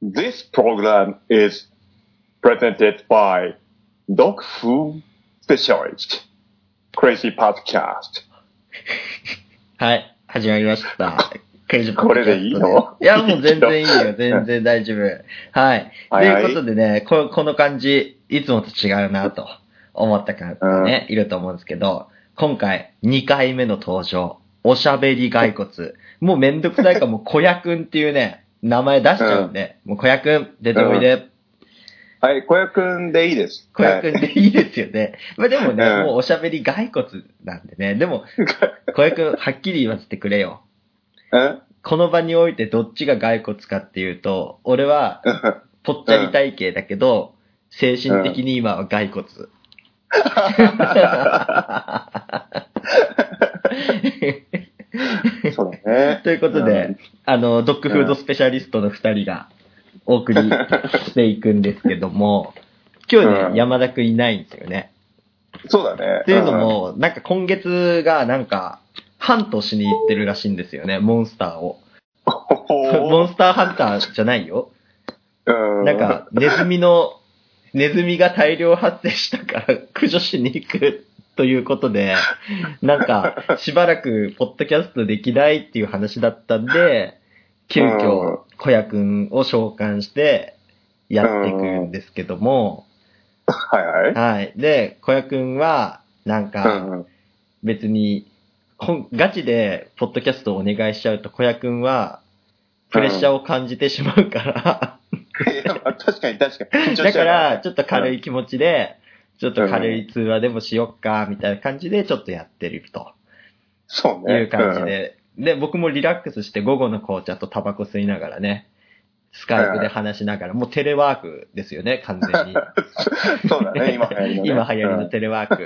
This program is presented by Dog Food Specialist Crazy Podcast. はい、始まりました。これでいいの？いや、もう全然いいよ。全然大丈夫。はい。とはいはいいうことでね、ここの感じ、いつもと違うなと思った方ね、いると思うんですけど、今回2回目の登場、おしゃべり骸骨。もうめんどくさいからもう小屋くんっていうね、名前出しちゃうんで、もう小屋くん、出ておいで。はい、小屋くんでいいです。小屋くんはいでいいですよね。まあでもね、うんもうおしゃべり骸骨なんでね。でも、小屋くん、はっきり言わせてくれよ。うんこの場においてどっちが骸骨かっていうと、俺はぽっちゃり体型だけど、精神的に今は骸骨。そうだね。ということで、あの、ドッグフードスペシャリストの二人がお送り していくんですけども、今日うんね、山田くんいないんですよね。そうだね。っていうのも、なんか今月がなんか、ハントしに行ってるらしいんですよね、モンスターを。うん、モンスターハンターじゃないよ。うん、なんか、ネズミの、ネズミが大量発生したから駆除しに行くということで、なんか、しばらくポッドキャストできないっていう話だったんで、急うん。遽、小屋くんを召喚して、やっていくんですけども、はいはい。はい。で、小屋くんは、なんうか、別に、ガチで、ポッドキャストをお願いしちゃうと、小屋くんは、プレッシャーを感じてしまうから、確かに確かに。だから、ちょっと軽い気持ちで、ちょっと軽い通話でもしよっか、みたいな感じで、ちょっとやってるとそうね。いう感じで。で、僕もリラックスして午後の紅茶とタバコ吸いながらね、スカイプで話しながら、もうテレワークですよね、完全に。うん。そうだね、今流行りの、ね。今流行りのテレワーク。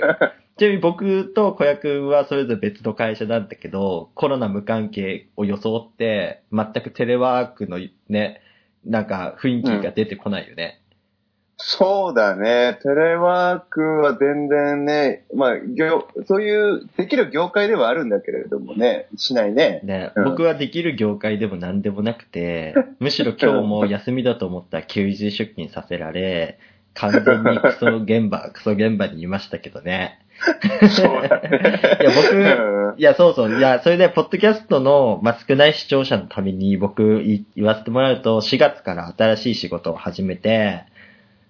ちなみに僕と小屋くんはそれぞれ別の会社なんだけど、コロナ無関係を装って、全くテレワークのね、なんか雰囲気が出てこないよね。そうだね。テレワークは全然ね、まあ、業、そういう、できる業界ではあるんだけれどもね、しないね。ね、うん僕はできる業界でも何でもなくて、むしろ今日も休みだと思ったら休日出勤させられ、完全にクソ現場、クソ現場にいましたけどね。そうだね。いや僕うんいや、そうそう。いや、それで、ポッドキャストの、まあ、少ない視聴者のために僕い言わせてもらうと、4月から新しい仕事を始めて、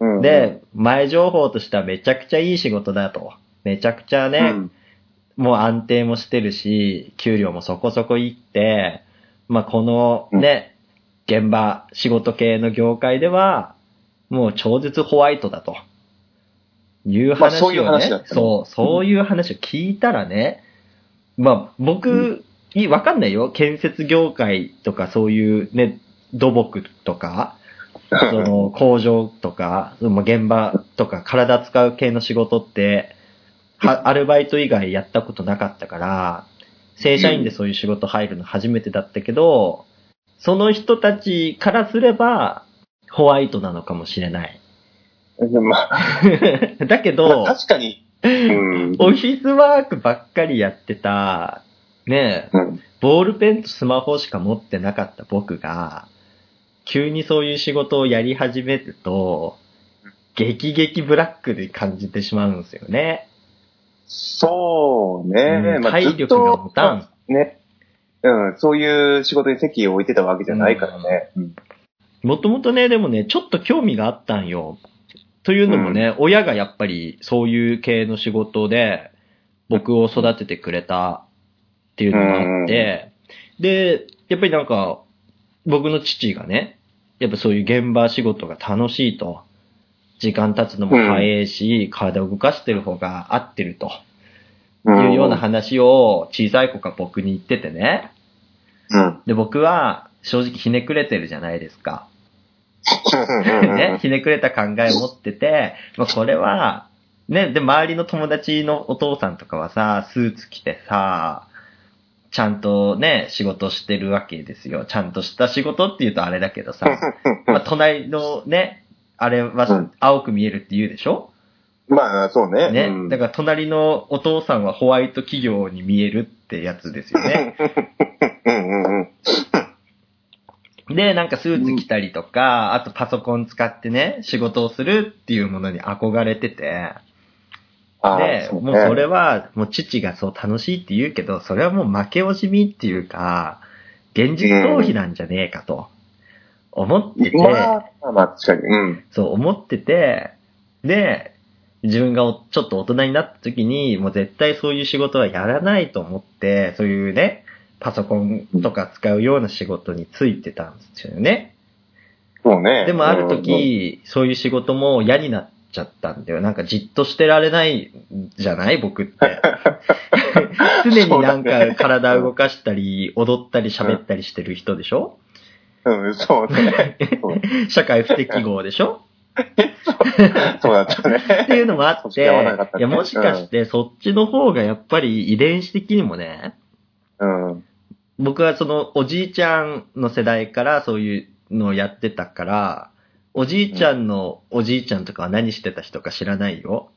うん、で、前情報としてはめちゃくちゃいい仕事だと。めちゃくちゃね、うんもう安定もしてるし、給料もそこそこいって、まあ、このね、現場、仕事系の業界では、もう超絶ホワイトだと。いうまあ話をね、そういう話だったねそう、そういう話を聞いたらね、まあ、僕、いいわかんないよ。建設業界とかそういうね、土木とか、その工場とか、その現場とか体使う系の仕事って、はアルバイト以外やったことなかったから、正社員でそういう仕事入るの初めてだったけど、その人たちからすれば、ホワイトなのかもしれない。まあ、だけまどあ、確かに。うん。オフィスワークばっかりやってた、ねえ、うんボールペンとスマホしか持ってなかった僕が、急にそういう仕事をやり始めると、激激ブラックで感じてしまうんですよね。そうね。うんまあ、体力が持たんね。うん、そういう仕事に席を置いてたわけじゃないからね。うんもともとね、でもね、ちょっと興味があったんよ。というのもね、親がやっぱりそういう系の仕事で、僕を育ててくれたっていうのがあって、で、やっぱりなんか、僕の父がね、やっぱそういう現場仕事が楽しいと。時間経つのも早いし、体を動かしてる方が合ってると。いうような話を小さい子が僕に言っててね。うん。で、僕は正直ひねくれてるじゃないですか。ね、ひねくれた考えを持ってて、まあ、これは、ね、で、周りの友達のお父さんとかはさ、スーツ着てさ、ちゃんとね、仕事してるわけですよ。ちゃんとした仕事って言うとあれだけどさ、まあ、隣のね、あれはうん青く見えるって言うでしょ？まあ、そうね。ね、うんだから隣のお父さんはホワイト企業に見えるってやつですよね。うんうんうん。で、なんかスーツ着たりとか、あとパソコン使ってね、仕事をするっていうものに憧れてて、あで、ーもうそれは、もう父がそう楽しいって言うけど、それはもう負け惜しみっていうか、現実逃避なんじゃねえかと、思ってて、まあ、まあ、確かに。うん。そう思ってて、で、自分がおちょっと大人になった時に、もう絶対そういう仕事はやらないと思って、そういうね、パソコンとか使うような仕事についてたんですよね。そうね。でもある時、そういう仕事も嫌になっちゃったんだよ。なんかじっとしてられないじゃない？僕って。常になんか体動かしたり、踊ったり喋ったりしてる人でしょ？うん、うん、そうね。社会不適合でしょ？そうだったね。っていうのもあっ、てねいや、もしかしてそっちの方がやっぱり遺伝子的にもね、うん。僕はそのおじいちゃんの世代からそういうのをやってたから、おじいちゃんのおじいちゃんとかは何してた人か知らないよ。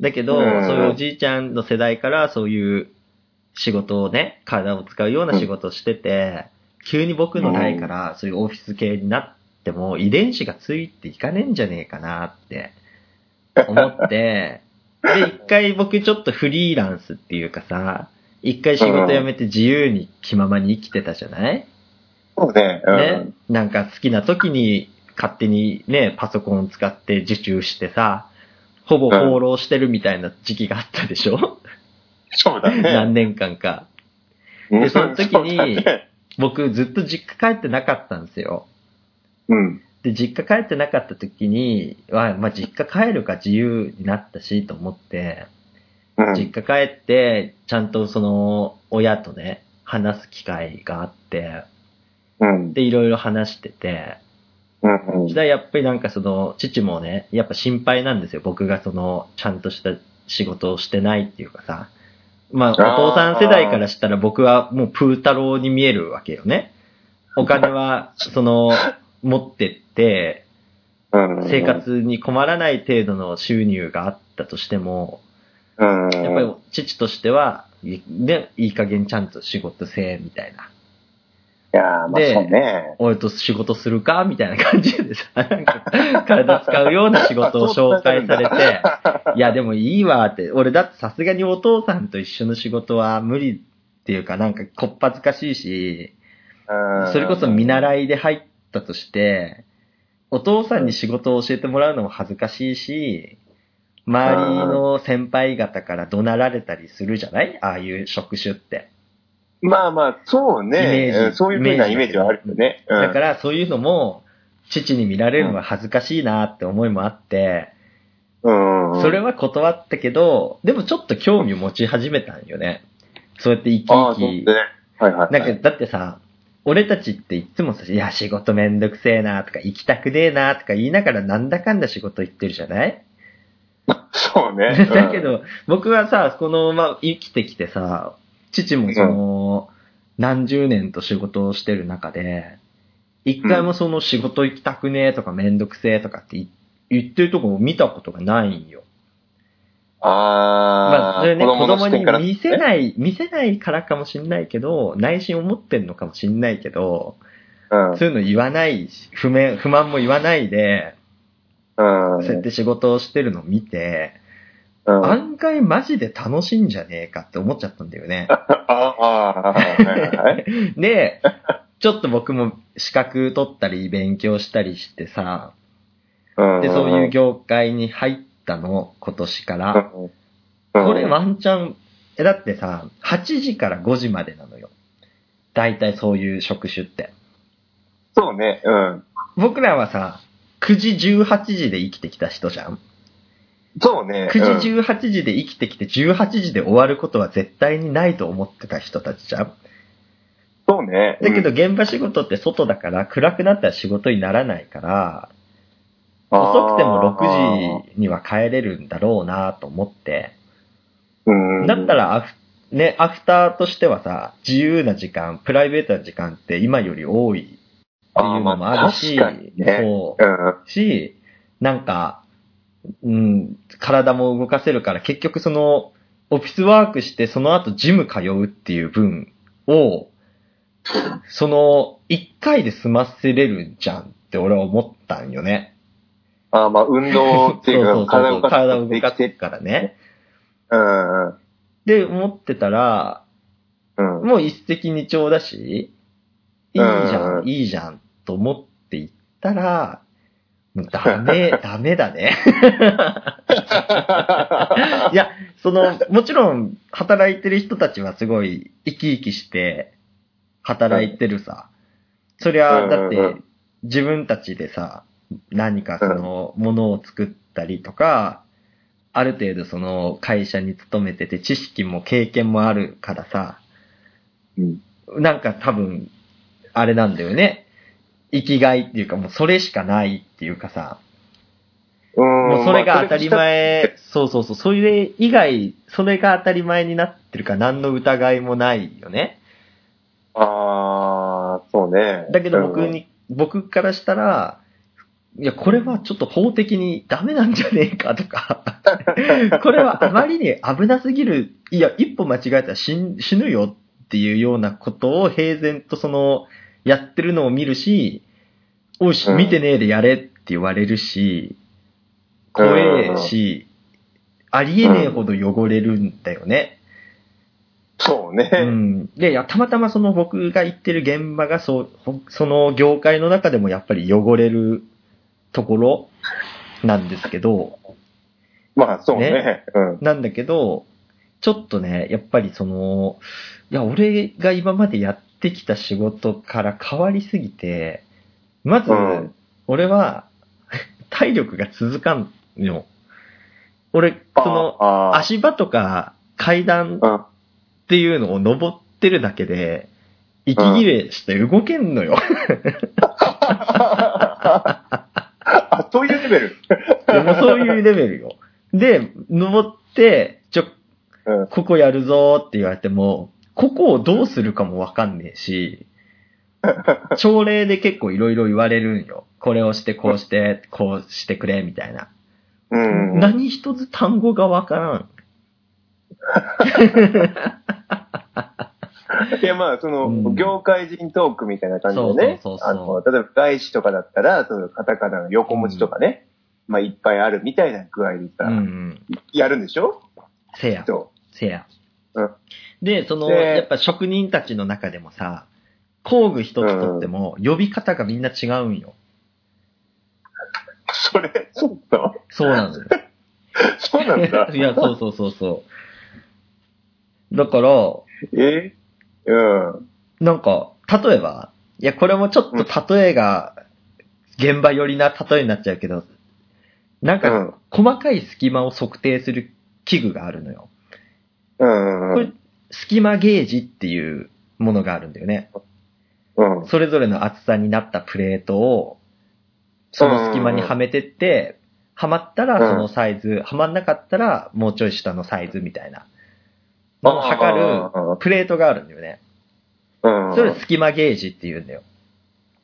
だけど、うんそういうおじいちゃんの世代からそういう仕事をね、体を使うような仕事をしてて、急に僕の代からそういうオフィス系になっても遺伝子がついていかねえんじゃねえかなって思って、で、一回僕ちょっとフリーランスっていうかさ、一回仕事辞めて自由に気ままに生きてたじゃない？そうね。うん。ね、なんか好きな時に勝手にね、パソコンを使って受注してさ、ほぼ放浪してるみたいな時期があったでしょ、そうだね。何年間か。うんでその時に僕ずっと実家帰ってなかったんですよ。うん。で、実家帰ってなかった時に、はまあ、実家帰るか自由になったしと思って、うん。実家帰って、ちゃんとその、親とね、話す機会があって、うん。で、いろいろ話してて、うん。うんやっぱりなんかその、父もね、やっぱ心配なんですよ。僕がその、ちゃんとした仕事をしてないっていうかさ。まあ、お父さん世代からしたら僕はもうプー太郎に見えるわけよね。お金は、その、持ってって、うん。生活に困らない程度の収入があったとしても、うん。やっぱり父としては、いね、いい加減ちゃんと仕事せえ、みたいな。いやーまあでそうね。俺と仕事するか？みたいな感じでさ、なんか体使うような仕事を紹介されて、いやでもいいわって、俺だってさすがにお父さんと一緒の仕事は無理っていうかなんかこっぱずかしいし、うんそれこそ見習いで入ったとして、お父さんに仕事を教えてもらうのも恥ずかしいし、周りの先輩方から怒鳴られたりするじゃない？ああいう職種って。まあまあ、そうイメージね。うんそういうふうなイメージはあるよね。うんだからそういうのも、父に見られるのは恥ずかしいなって思いもあって、うん。それは断ったけど、でもちょっと興味を持ち始めたんよね。そうやって生き生きそうね。。はいはい。なんか、だってさ、俺たちっていつもさ、いや、仕事めんどくせえなとか、行きたくねえなとか言いながらなんだかんだ仕事行ってるじゃない、そうね。だけど、僕はさ、このまま生きてきてさ、父もその、何十年と仕事をしてる中で、一回もその仕事行きたくねえとかめんどくせえとかって言言ってるとこを見たことがないんよ。ああ、まあ、それね、子の供に見せない、見せないからかもしんないけど、内心思ってんのかもしんないけど、うん。そういうの言わないし、不満、不満も言わないで、うん。そうやって仕事をしてるのを見て、うん。あ案外マジで楽しいんじゃねえかって思っちゃったんだよね。あ、はいはいはい。で、ちょっと僕も資格取ったり勉強したりしてさ、うん。で、そういう業界に入ったの、今年から。うん、これワンチャン、え、だってさ、8時から5時までなのよ。大体そういう職種って。そうね。うん。僕らはさ、9時18時で生きてきた人じゃん。そうね。9時18時で生きてきて18時で終わることは絶対にないと思ってた人たちじゃん。そうね。だけどうん、現場仕事って外だから暗くなったら仕事にならないから、遅くても6時には帰れるんだろうなと思って。うん。だったらアフ、ね、アフターとしてはさ、自由な時間、プライベートな時間って今より多いっていうのもあるし、そううん。し、なんか、うん、体も動かせるから、結局その、オフィスワークして、その後ジム通うっていう分を、その、一回で済ませれるじゃんって俺は思ったんよね。あーまあ、運動っていうそうそうか、そう体を動かすからね。うん。で、思ってたら、うん。もう一石二鳥だし、いいじゃうんん、いいじゃん、と思って行ったら、ダメ、ダメだね。いや、その、もちろん、働いてる人たちはすごい生き生きして、働いてるさ。そりゃ、だって自分たちでさ、何かその、ものを作ったりとか、ある程度その会社に勤めてて知識も経験もあるからさ、うんなんか多分、あれなんだよね。生きがいっていうかもうそれしかないっていうかさ、うん。もうそれが当たりまあ前、そうそうそう、それ以外、それが当たり前になってるから何の疑いもないよね。ああ、そうね。だけど僕に、僕からしたら、いや、これはちょっと法的にダメなんじゃねえかとか、これはあまりに危なすぎる、いや、一歩間違えたら死ぬよっていうようなことを平然とその、やってるのを見るし、おいし、うん見てねえでやれって言われるし、怖えし、ありえねえほど汚れるんだよね。そうね。うん。で、たまたまその僕が行ってる現場がそその業界の中でもやっぱり汚れるところなんですけど、まあ、そうね。ねうん。なんだけど、ちょっとね、やっぱりその、いや、俺が今までやってきた仕事から変わりすぎて、まずうん、俺は、体力が続かんよ。俺、その、足場とか階段うん。っていうのを登ってるだけで、息切れして動けんのよ。あ、そういうレベル？でもそういうレベルよ。で、登って、ちょ、うん。ここやるぞーって言われても、ここをどうするかもわかんねえし、朝礼で結構いろいろ言われるんよ。これをして、こうして、こうしてくれ、みたいな。うん。何一つ単語がわからん。いや、まあ、その、うん業界人トークみたいな感じでね。そうそうそうそうあの、例えば外資とかだったら、そのカタカナの横文字とかね、まあ、いっぱいあるみたいな具合にさ、うんうん。やるんでしょ？せや。そせや。うんで、その、でやっぱ職人たちの中でもさ、工具一つとっても、呼び方がみんな違うんよ。う。それ、ちょっと、そうなのよ。そうなんだ。いや、そうそうそうそう。だから、え？うん。なんか、例えば、いや、これもちょっと例えが、現場寄りな例えになっちゃうけど、なんか、うん。細かい隙間を測定する器具があるのよ。うん。これ、隙間ゲージっていうものがあるんだよね。うん。それぞれの厚さになったプレートを、その隙間にはめてって、はまったらそのサイズ、はまんなかったらもうちょい下のサイズみたいな。のを測るプレートがあるんだよね。うん。それ隙間ゲージって言うんだよ。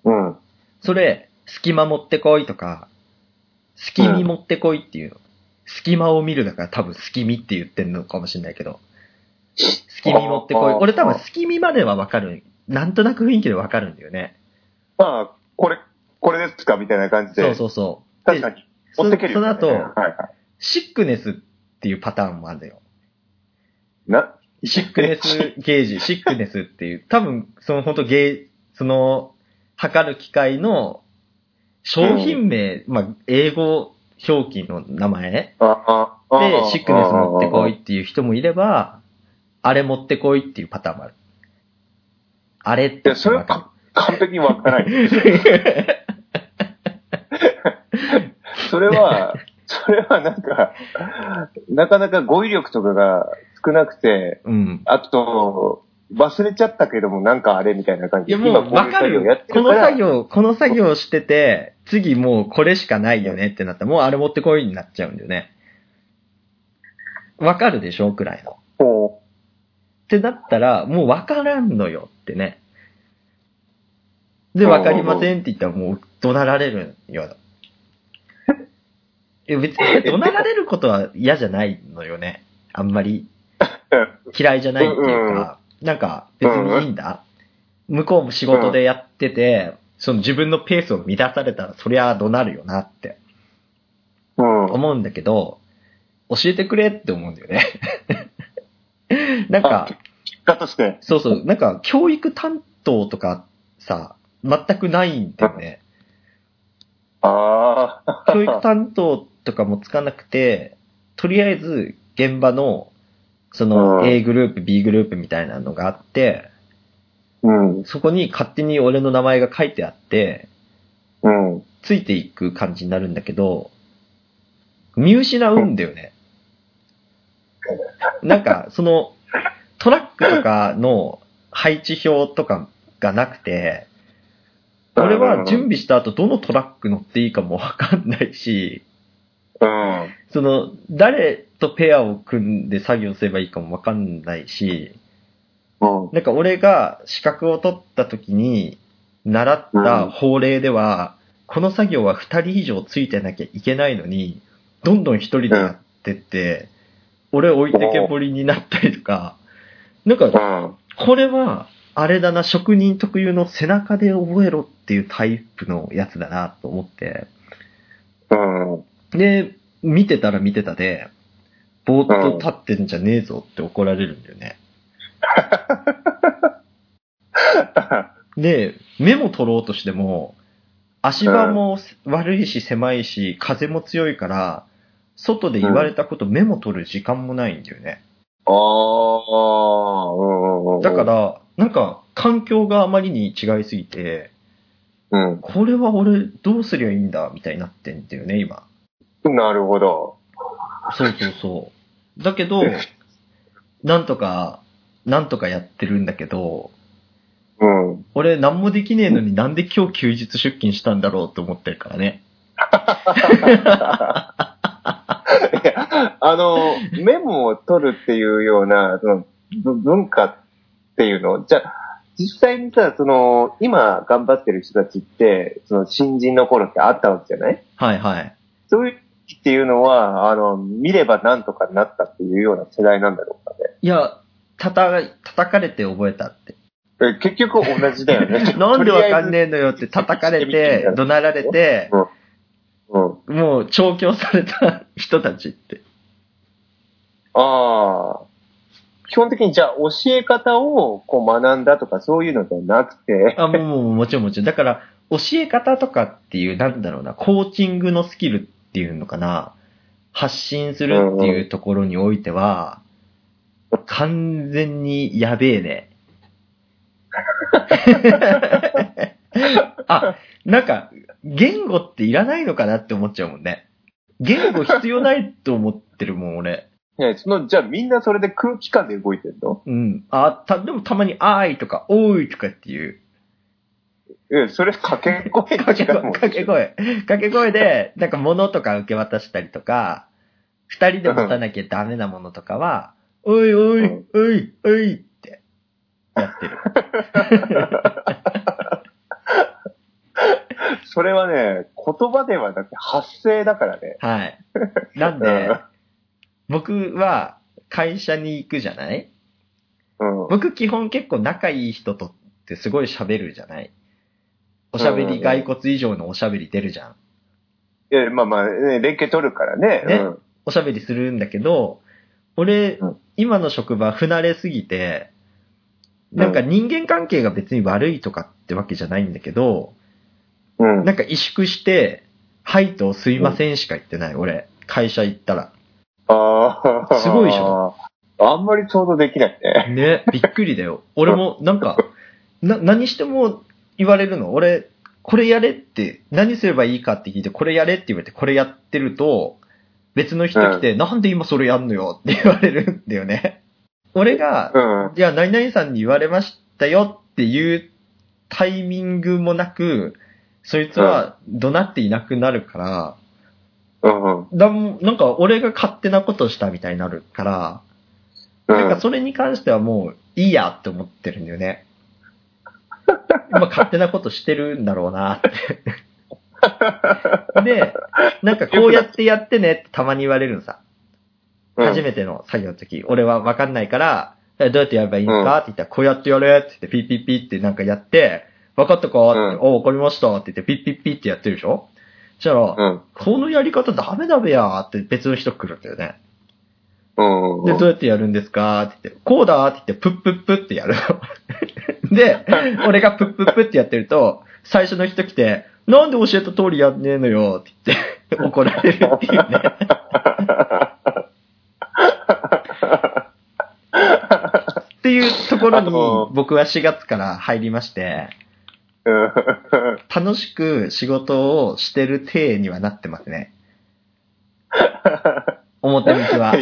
うん。それ、隙間持ってこいとか、隙見持ってこいっていうの。隙間を見るだから多分隙見って言ってんのかもしれないけど。隙見持ってこい俺多分隙見まではわかる。なんとなく雰囲気でわかるんだよね。まあ、これ、これですかみたいな感じで。そうそうそう。で確かに。持ってけるよ、ね。そその後はいはい。シックネスっていうパターンもあるんだよ。な、シックネスゲージ、シックネスっていう、多分、その本当ゲー、その、測る機械の商品名、まあ、英語表記の名前あ、あ、で、シックネス持ってこいっていう人もいれば、あれ持ってこいっていうパターンもある。あれっていや、それはか完璧にわからない。それは、それはなんか、なかなか語彙力とかが少なくて、うん。あと、忘れちゃったけどもなんかあれみたいな感じで。いやもう今こういうわかるよ作業やっ。てこのるから作業、この作業してて、次もうこれしかないよねってなったら、もうあれ持ってこいになっちゃうんだよね。わかるでしょ？くらいの。こってなったら、もうわからんのよってね。で、わかりませんって言ったらもう怒鳴られるよ。いや別に怒鳴られることは嫌じゃないのよね。あんまりう 嫌いじゃないっていうか、なんか別にいいんだ。向こうも仕事でやってて、その自分のペースを乱されたら、そりゃ怒鳴るよなってうん。思うんだけど、教えてくれって思うんだよね。なんか、結果として。そうそう、なんか教育担当とかさ、全くないんだよね。ああ。教育担当とかもつかなくて、とりあえず現場の、そのうん A グループ、B グループみたいなのがあって、うん。そこに勝手に俺の名前が書いてあって、うん。ついていく感じになるんだけど、見失うんだよね。なんか、その、トラックとかの配置表とかがなくて、俺は準備した後どのトラック乗っていいかもわかんないし、うん。その、誰とペアを組んで作業すればいいかもわかんないし、うん。なんか俺が資格を取った時に習った法令では、この作業は二人以上ついてなきゃいけないのに、どんどん一人でやってって、俺置いてけぼりになったりとか、なんか、うん。これは、あれだな、職人特有の背中で覚えろっていうタイプのやつだなと思って、うん。で、見てたら見てたで、ぼーっと立ってんじゃねえぞって怒られるんだよね。で、メモ取ろうとしても、足場も悪いし狭いし、風も強いから、外で言われたことメモ取る時間もないんだよね。ああ。だか、ら、なんか、環境があまりに違いすぎて、うん。これは俺どうすりゃいいんだみたいになってんだよね、今。なるほど。そうそうそう。だけど、なんとか、なんとかやってるんだけど、うん。俺何もできねえのになんで今日休日出勤したんだろうって思ってるからね。いや、あの、メモを取るっていうような、その、ぶ文化っていうの、じゃあ実際にさ、その、今頑張ってる人たちって、その新人の頃ってあったわけじゃない？はいはい。そういう時っていうのは、あの、見ればなんとかなったっていうような世代なんだろうかね。いや、叩か、叩かれて覚えたって。。え結局同じだよね なんでわかんねえのよって叩かれて、怒鳴られて、うん。もう調教された人たちって。ああ。基本的にじゃあ教え方をこう学んだとかそういうのではなくて、あ、もうもうもちろんもちろん。だから、教え方とかっていう、なんだろうな、コーチングのスキルっていうのかな、発信するっていうところにおいては、完全にやべえね。あ、なんか、言語っていらないのかなって思っちゃうもんね。言語必要ないと思ってるもん、俺。ね、その、じゃあみんなそれで空気感で動いてるの？うん。あ、た、でもたまに、あーいとか、おーいとかっていう。え、それ掛け声掛け声、もん掛け声。掛け声で、なんか物とか受け渡したりとか、二人で持たなきゃダメなものとかは、おいおい、うんおい、おいって、やってる。それはね、言葉ではなくて発声だからね。はい。なんで、僕は会社に行くじゃない？うん。僕基本結構仲いい人とってすごい喋るじゃない？おしゃべり、うん骸骨以上のおしゃべり出るじゃん。え、まあまあ、ね、連携取るからね。ねうん。おしゃべりするんだけど、俺、うん今の職場不慣れすぎて、なんか人間関係が別に悪いとかってわけじゃないんだけど、うん。なんか萎縮して、はいとすいませんしか言ってない、俺。会社行ったら。ああ。すごいでしょあんまり想像できないね。ね、びっくりだよ。俺も、なんか、な、何しても言われるの？俺、これやれって、何すればいいかって聞いて、これやれって言われて、これやってると、別の人来て、なんで今それやんのよって言われるんだよね。俺が、うん。じゃあ何々さんに言われましたよっていうタイミングもなく、そいつは怒鳴っていなくなるから、うん。だんなんか俺が勝手なことしたみたいになるから、なんかそれに関してはもういいやって思ってるんだよね。まあ勝手なことしてるんだろうなって。で、なんかこうやってやってねってたまに言われるのさ。初めての作業の時、俺はわかんないから、えどうやってやればいいんですか？って言ったら、こうやってやれって言って、ピッピッピッってなんかやって、分かったか？って、うんお、分かりましたって言って、ピッピッピッってやってるでしょ？そしたら、うん。このやり方ダメだべやーって別の人来るんだよね。うん。で、どうやってやるんですか？って言って、こうだって言って、プップップってやるの。で、俺がプップップってやってると、最初の人来て、なんで教えた通りやんねえのよって言って、怒られるっていうね。っていうところに僕は4月から入りまして、うん楽しく仕事をしてる体にはなってますね。表向きは。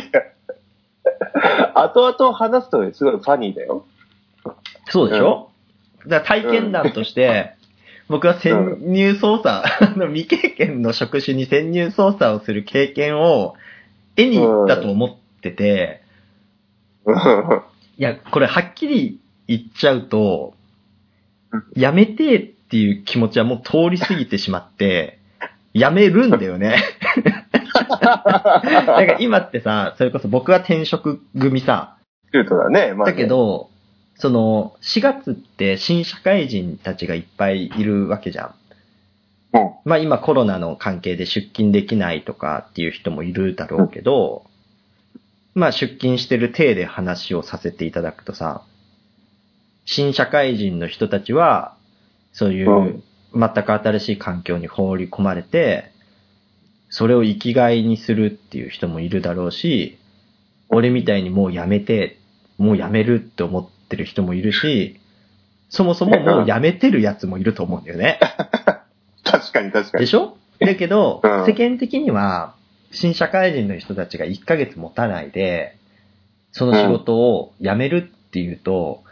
後々話すとすごいファニーだよ。そうでしょ、だから体験談として、僕は潜入捜査、あの未経験の職種に潜入捜査をする経験を絵にだと思ってて、うん。いや、これはっきり言っちゃうとうん、やめてえっていう気持ちはもう通り過ぎてしまって、やめるんだよね。だから今ってさ、それこそ僕は転職組さ、シュートだね。まあねだけ、ど、その、4月って新社会人たちがいっぱいいるわけじゃん。うん。まあ今コロナの関係で出勤できないとかっていう人もいるだろうけど、まあ出勤してる体で話をさせていただくとさ、新社会人の人たちは、そういううん全く新しい環境に放り込まれて、それを生きがいにするっていう人もいるだろうし、俺みたいにもうやめて、もうやめるって思ってる人もいるし、そもそももうやめてるやつもいると思うんだよね。確かに確かに。でしょ？だけど、うん世間的には、新社会人の人たちが1ヶ月持たないで、その仕事を辞めるっていうと、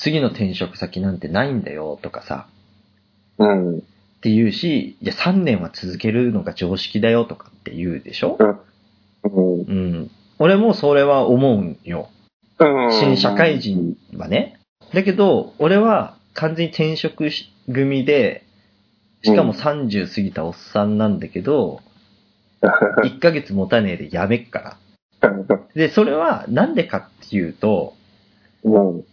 次の転職先なんてないんだよとかさ、うん。って言うし、いや3年は続けるのが常識だよとかって言うでしょ？うん。うん。俺もそれは思うんよ。うん新社会人はね。だけど、俺は完全に転職し組で、しかも30過ぎたおっさんなんだけど、1ヶ月持たねえで辞めっから。で、それはなんでかっていうと、うん。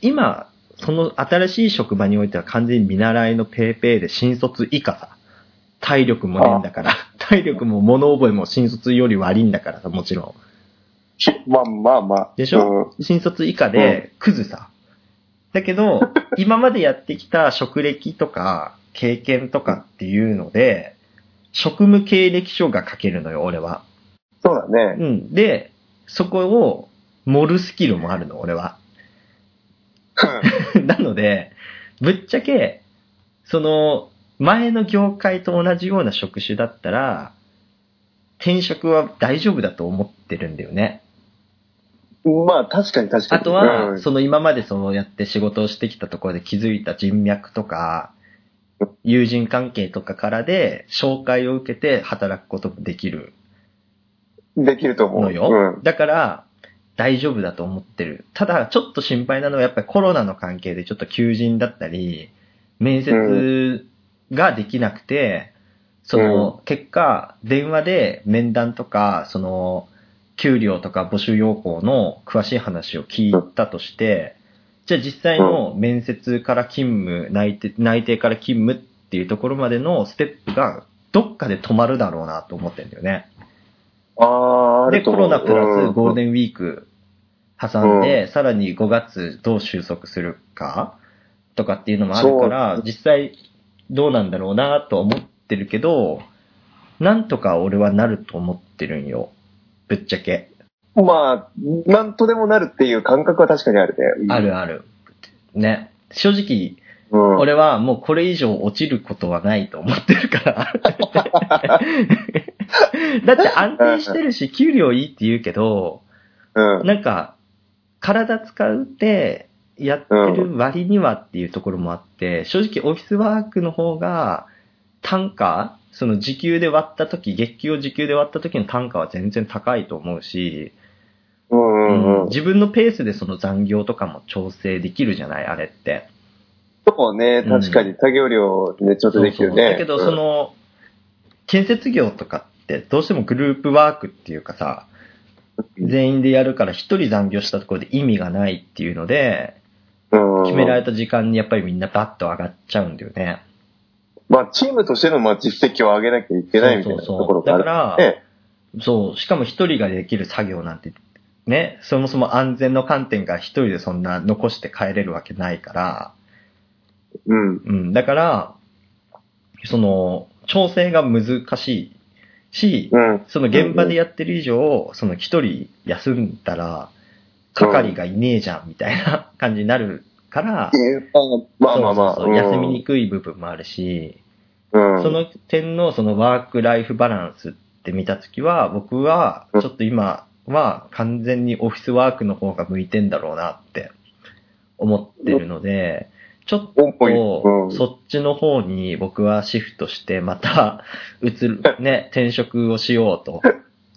今、その新しい職場においては完全に見習いのペーペーで新卒以下さ。体力もねえんだから。体力も物覚えも新卒より悪いんだからさ、もちろん。まあまあまあ。でしょ、新卒以下で、クズさ。だけど、今までやってきた職歴とか、経験とかっていうので、職務経歴書が書けるのよ、俺は。そうだね。うん。で、そこを盛るスキルもあるの、俺は。なので、ぶっちゃけ、その、前の業界と同じような職種だったら、転職は大丈夫だと思ってるんだよね。まあ確かに確かに。あとは、うんその今までそうやって仕事をしてきたところで気づいた人脈とか、友人関係とかからで紹介を受けて働くこともできるできると思う。のよ。だから、大丈夫だと思ってる。ただ、ちょっと心配なのはやっぱりコロナの関係でちょっと求人だったり、面接ができなくて、その、結果、電話で面談とか、その、給料とか募集要項の詳しい話を聞いたとして、じゃあ実際の面接から勤務、内定内定から勤務っていうところまでのステップがどっかで止まるだろうなと思ってるんだよね。うん。ああ、あで、コロナプラスゴールン。デンウィーク挟んで、さらに5月どう収束するかとかっていうのもあるからそ、実際どうなんだろうなと思ってるけど、なんとか俺はなると思ってるんよ。ぶっちゃけ。まあ、なんとでもなるっていう感覚は確かにあるね。あるある。ね。正直、うん。俺はもうこれ以上落ちることはないと思ってるから。だって安定してるし、給料いいって言うけど、うん。なんか、体使うって、やってる割にはっていうところもあって、正直オフィスワークの方が、単価、その時給で割った時、月給を時給で割った時の単価は全然高いと思うし、うんうんうん。自分のペースでその残業とかも調整できるじゃない、あれって。そうね、確かに作業量ね、ちょっとできるね。そうそうだけど、その、建設業とかってどうしてもグループワークっていうかさ、全員でやるから一人残業したところで意味がないっていうので、うん。決められた時間にやっぱりみんなバッと上がっちゃうんだよね。まあ、チームとしてのまあ実績を上げなきゃいけないみたいなところがある。そうそうそうだからねそう、しかも一人ができる作業なんて、ね、そもそも安全の観点が一人でそんな残して帰れるわけないから、うん。うん、だから、その、調整が難しいし、うん。その現場でやってる以上、その一人休んだら、係がいねえじゃん、みたいな感じになるから、まあまあまあ。休みにくい部分もあるし、うん。その点のそのワークライフバランスって見たときは、僕はちょっと今は完全にオフィスワークの方が向いてんだろうなって思ってるので、ちょっとうんそっちの方に僕はシフトしてまた 移る、ね、転職をしようと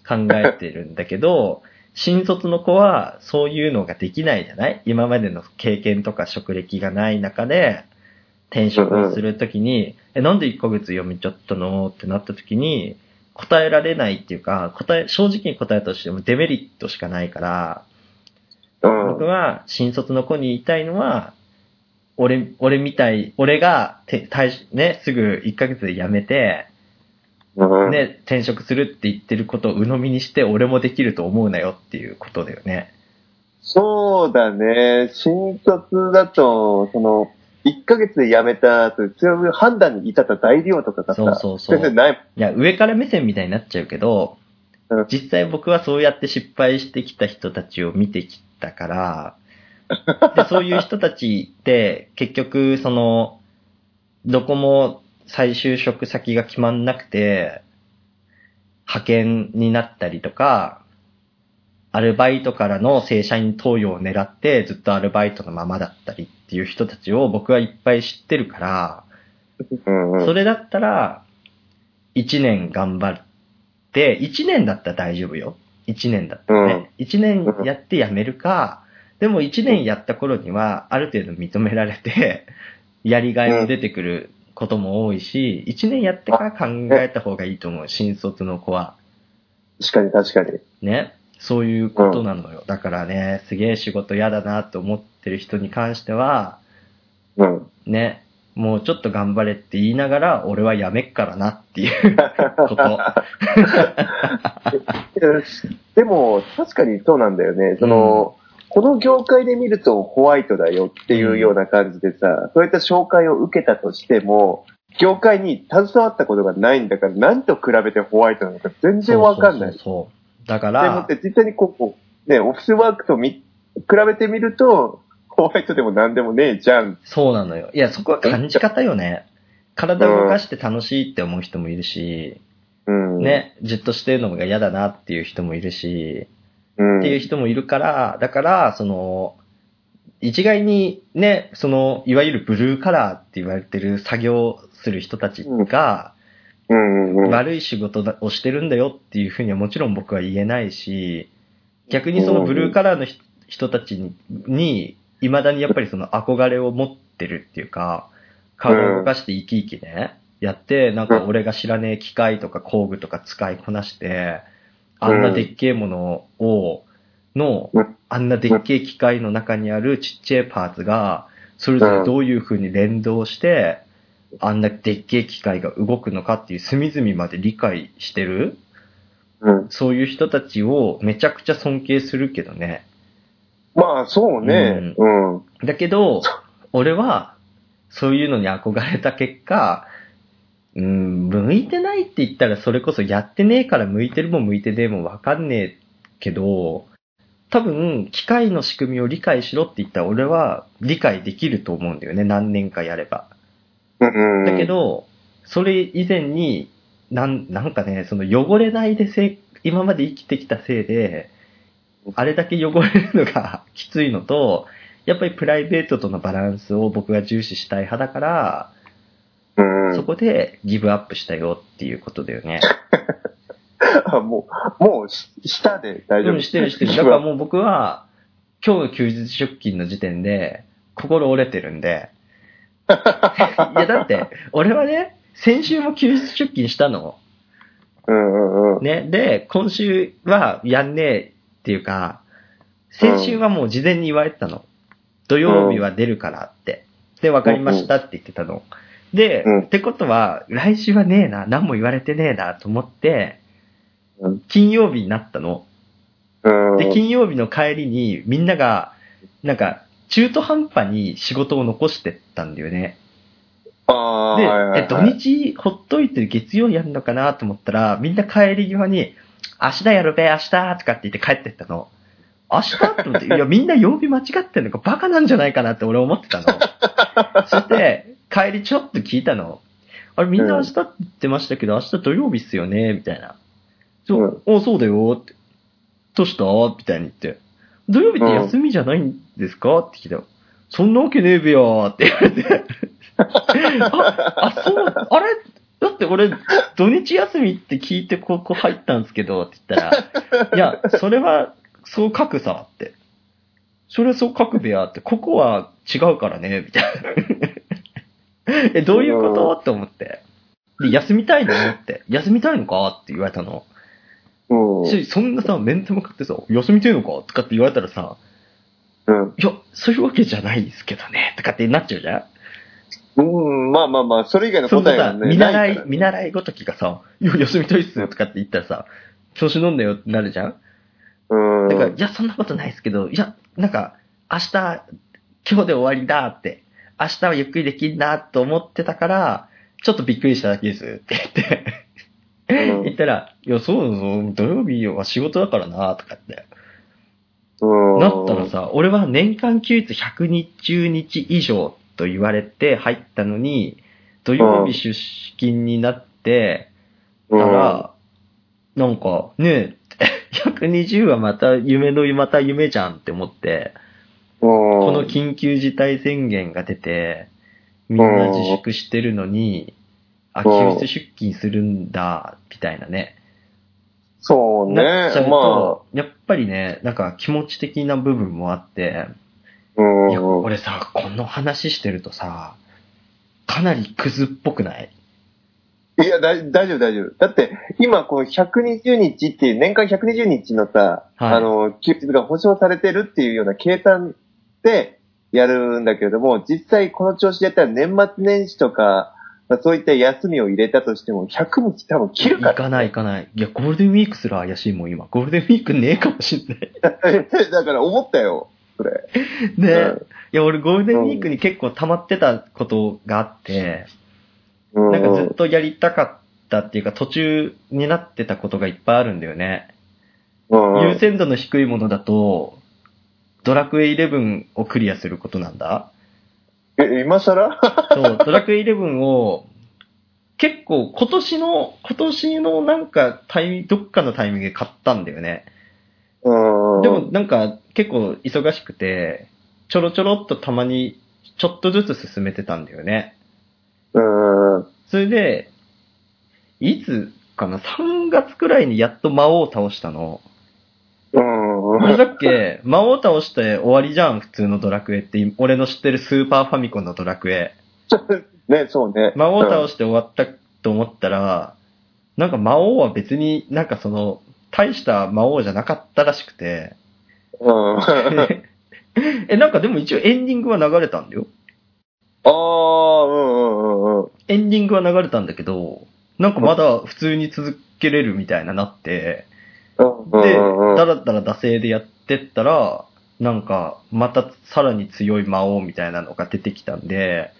考えてるんだけど、新卒の子はそういうのができないじゃない？今までの経験とか職歴がない中で、転職をするときに、え、なんで1ヶ月辞めちゃったのってなったときに、答えられないっていうか、答え、正直に答えたとしてもデメリットしかないから、うん。僕は新卒の子に言いたいのは、俺、俺みたい、俺がて退職ね、すぐ1ヶ月で辞めて、うん。ね、転職するって言ってることを鵜呑みにして、俺もできると思うなよっていうことだよね。そうだね。新卒だと、その、1ヶ月で辞めた後、そういう判断に至った材料とかがさ、そうそうそうない。いや、上から目線みたいになっちゃうけどうん、実際僕はそうやって失敗してきた人たちを見てきたから、でそういう人たちって結局その、どこも再就職先が決まんなくて、派遣になったりとか、アルバイトからの正社員登用を狙ってずっとアルバイトのままだったりっていう人たちを僕はいっぱい知ってるから、うんうん。それだったら、1年頑張って、1年だったら大丈夫よ。1年だったらね。1年やって辞めるか、でも1年やった頃には、ある程度認められて、やりがいも出てくることも多いし、1年やってから考えた方がいいと思う、新卒の子は。確かに確かに。ね。そういうことなのよ。だからね、すげえ仕事嫌だなと思ってる人に関しては、うん。ね、もうちょっと頑張れって言いながら、俺はやめっからなっていうこと。でも、確かにそうなんだよね。その、この業界で見るとホワイトだよっていうような感じでさ、そういった紹介を受けたとしても、業界に携わったことがないんだから、何と比べてホワイトなのか全然わかんない。そうそう。だかでもっら、て実際にここ、ね、オフィスワークとみ比べてみると、ホワイトでも何でもねえじゃん。そうなのよ。いや、そこは感じ方よね。体を動かして楽しいって思う人もいるし、うん。。ね、じっとしてるのが嫌だなっていう人もいるし、うん。っていう人もいるから、だから、その、一概にね、その、いわゆるブルーカラーって言われてる作業する人たちが。悪い仕事をしてるんだよっていうふうにはもちろん僕は言えないし、逆にそのブルーカラーの人人たちに、に未だにやっぱりその憧れを持ってるっていうか、顔を動かして生き生きね、やって、なんか俺が知らねえ機械とか工具とか使いこなして、あんなでっけえものを、のうん、あんなでっけえ機械の中にあるちっちゃいパーツが、それぞれどういう風に連動して、あんなでっけえ機械が動くのかっていう隅々まで理解してる、うん。そういう人たちをめちゃくちゃ尊敬するけどね。まあ、そうね。うん。だけど、俺は、そういうのに憧れた結果、うん、向いてないって言ったらそれこそやってねえから向いてるも向いてねえもわかんねえけど、多分、機械の仕組みを理解しろって言ったら俺は理解できると思うんだよね、何年かやれば。うん。だけ、ど、それ以前に、なん、なんかね、その汚れないでせい、今まで生きてきたせいで、あれだけ汚れるのが きついのと、やっぱりプライベートとのバランスを僕が重視したい派だから、うん。そこでギブアップしたよっていうことだよね。あもう、もうし、下で大丈夫。うん、してるしてる。だからもう僕は、今日の休日出勤の時点で、心折れてるんで。いや、だって、俺はね、先週も休日出勤したの。うんうんうん。ね。で、今週はやんねえっていうか、先週はもう事前に言われてたの。土曜日は出るからって。で、わかりましたって言ってたの。で、うんってことは、来週はねえな、何も言われてねえなと思って、うん金曜日になったの。うん。で、金曜日の帰りにみんなが、なんか、中途半端に仕事を残してったんだよね。で、え、土日ほっといて月曜やるのかなと思ったら、みんな帰り際に、明日やるべ、明日とかって言って帰ってったの。明日と思って、いや、みんな曜日間違ってんのかバカなんじゃないかなって俺思ってたの。そして、帰りちょっと聞いたの。あれ、みんな明日って言ってましたけど、明日土曜日っすよね？みたいな。そう、おそうだよって。どうした？みたいに言って。土曜日って休みじゃないんですか？って聞いたら。そんなわけねえべやーって言われて。あ、あ、そう、あれ？だって俺、土日休みって聞いてここ入ったんですけど、って言ったら、いや、それは、そう書くさ、って。それはそう書くべやって、ここは違うからね、みたいな。え、どういうこと？って思って。で、休みたいの？って。休みたいのか？って言われたの。うん。しそんなさ、面と向かってさ、休みてえのか？とかって言われたらさ、うん。いや、そういうわけじゃないですけどね、とかってなっちゃうじゃんうん、まあまあまあ、それ以外のそんなさ、答えがね。見習ない見習いごときがさ、いや、休みたいっすとかって言ったらさ、調子乗んだよってなるじゃんうん。だから、いや、そんなことないですけど、いや、なんか、明日、今日で終わりだって、明日はゆっくりできるなと思ってたから、ちょっとびっくりしただけですって言って、うん言ったら、いや、そうだぞ、土曜日は仕事だからなとかって。うん。なったらさ、俺は年間休日120日以上と言われて入ったのに、土曜日出勤になって、たら、なんか、ねえ、120はまた夢のまた夢じゃんって思って、ここの緊急事態宣言が出て、みんな自粛してるのに、あ、うん休日出勤するんだ、みたいなね。そうね。なっちゃうまと、やっぱりね、なんか気持ち的な部分もあって。いや、俺さ、この話してるとさ、かなりクズっぽくない？いや、大丈夫、大丈夫。だって、今、この120日っていう、年間120日のさ、はいあの、休日が保証されてるっていうような計算でやるんだけれども、実際この調子でやったら年末年始とか、まあ、そういった休みを入れたとしても、100日多分切るから。行かない行かない。いや、ゴールデンウィークすら怪しいもん、今。ゴールデンウィークねえかもしんない。だから思ったよ、それ。ね、うんいや、俺ゴールデンウィークに結構溜まってたことがあって、うんなんかずっとやりたかったっていうか途中になってたことがいっぱいあるんだよね。うん優先度の低いものだと、ドラクエ11をクリアすることなんだ？え、今更？そう、ドラクエ11を、結構今年の、今年のなんかタイミどっかのタイミングで買ったんだよね。うん。でもなんか結構忙しくて、ちょろちょろっとたまにちょっとずつ進めてたんだよね。うん。それで、いつかな ?3 月くらいにやっと魔王を倒したの。うん。俺だっけ？魔王倒して終わりじゃん、普通のドラクエって。俺の知ってるスーパーファミコンのドラクエ。ね、そうね。魔王を倒して終わったと思ったら、なんか魔王は別になんかその、大した魔王じゃなかったらしくて。うん。あ え、なんかでも一応エンディングは流れたんだよ。あ、うんうんうんうん。エンディングは流れたんだけど、なんかまだ普通に続けれるみたいななって、で、だらだら惰性でやってったら、なんか、またさらに強い魔王みたいなのが出てきたんで、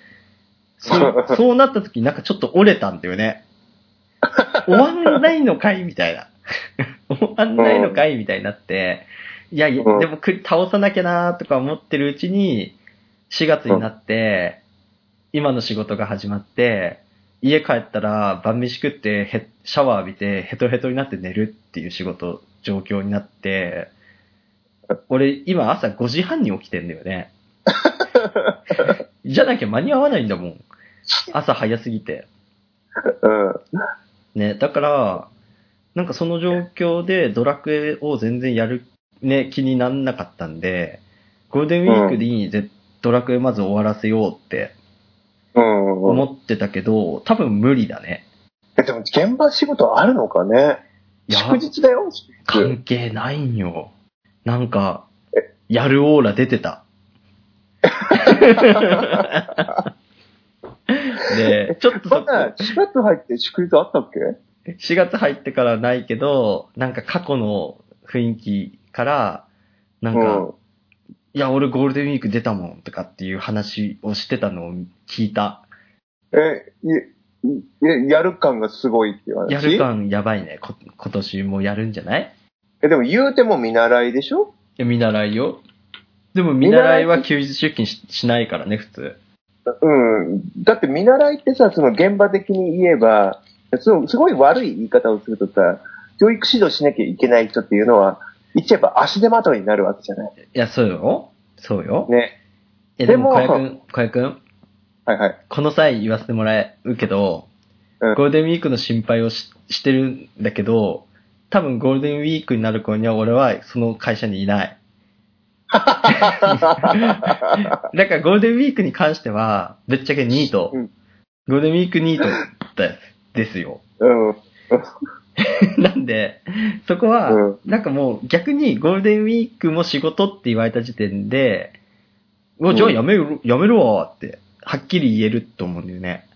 そう そうなった時なんかちょっと折れたんだよね。終わんないのかいみたいな。終わんないのかいみたいになって、いやいや、うんでもく倒さなきゃなとか思ってるうちに、4月になって、今の仕事が始まって、家帰ったら晩飯食ってへシャワー浴びてヘトヘトになって寝るっていう仕事、状況になって、俺今朝5時半に起きてんだよね。じゃなきゃ間に合わないんだもん。朝早すぎて。うん。ね、だから、なんかその状況でドラクエを全然やる、ね、気になんなかったんで、ゴールデンウィークにぜドラクエまず終わらせようってうん。思ってたけど、多分無理だね。え、でも現場仕事あるのかね？祝日だよ？関係ないんよ。なんか、やるオーラ出てた。で、ちょっとそこ、そんな、4月入って祝日あったっけ？4月入ってからないけど、なんか過去の雰囲気から、なんか、うん。いや、俺ゴールデンウィーク出たもんとかっていう話をしてたのを聞いた。え、いいやる感がすごいっていう話？やる感やばいね。こ今年もやるんじゃない？え、でも言うても見習いでしょ？いや見習いよ。でも見習いは休日出勤ししないからね、普通。うん。だって見習いってさ、その現場的に言えば、そのすごい悪い言い方をするとさ、教育指導しなきゃいけない人っていうのは、言っちゃえば足手まといになるわけじゃない。いや、そうよ。そうよ。ね。いや、でも、でも小谷くん、小谷くん、はいはい。この際言わせてもらうけど、うんゴールデンウィークの心配をししてるんだけど、多分ゴールデンウィークになる頃には俺はその会社にいない。だからゴールデンウィークに関しては、ぶっちゃけニート。うんゴールデンウィークニートですですよ。うん。なんで、そこは、うんなんかもう逆にゴールデンウィークも仕事って言われた時点で、うわじゃあやめる、やめるわって、はっきり言えると思うんだよね。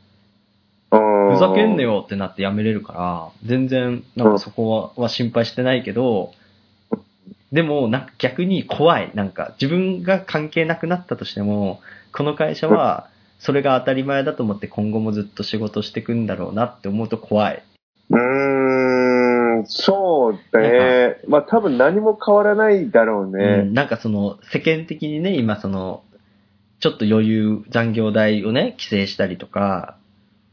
ふふざけんねよってなってやめれるから、全然、なんかそこはは心配してないけど、でも、なんか逆に怖い。なんか自分が関係なくなったとしても、この会社は、それが当たり前だと思って今後もずっと仕事していくんだろうなって思うと怖い。うーん、そうだね。まあ多分何も変わらないだろううん、ね。なんかその、世間的にね、今その、ちょっと余裕、残業代をね、規制したりとか、